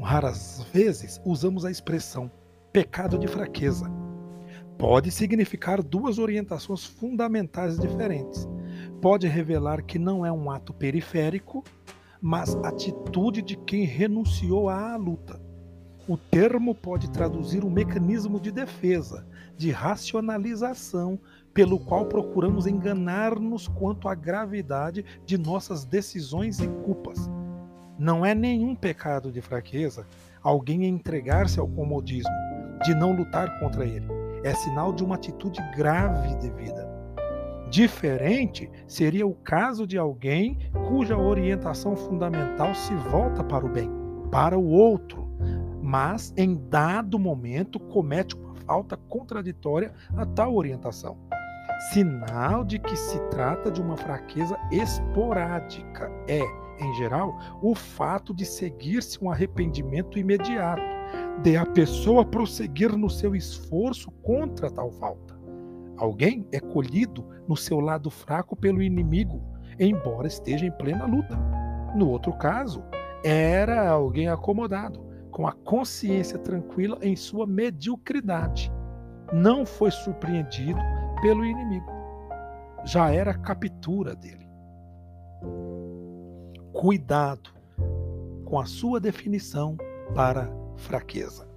raras vezes usamos a expressão pecado de fraqueza. Pode significar duas orientações fundamentais diferentes. Pode revelar que não é um ato periférico, mas atitude de quem renunciou à luta. O termo pode traduzir um mecanismo de defesa, de racionalização, pelo qual procuramos enganar-nos quanto à gravidade de nossas decisões e culpas. Não é nenhum pecado de fraqueza alguém entregar-se ao comodismo, de não lutar contra ele. É sinal de uma atitude grave de vida. Diferente seria o caso de alguém cuja orientação fundamental se volta para o bem, para o outro, mas em dado momento comete uma falta contraditória a tal orientação. Sinal de que se trata de uma fraqueza esporádica. É, em geral, o fato de seguir-se um arrependimento imediato, de a pessoa prosseguir no seu esforço contra tal falta. Alguém é colhido no seu lado fraco pelo inimigo, embora esteja em plena luta. No outro caso, era alguém acomodado, com a consciência tranquila em sua mediocridade. Não foi surpreendido pelo inimigo. Já era captura dele. Cuidado com a sua definição para fraqueza.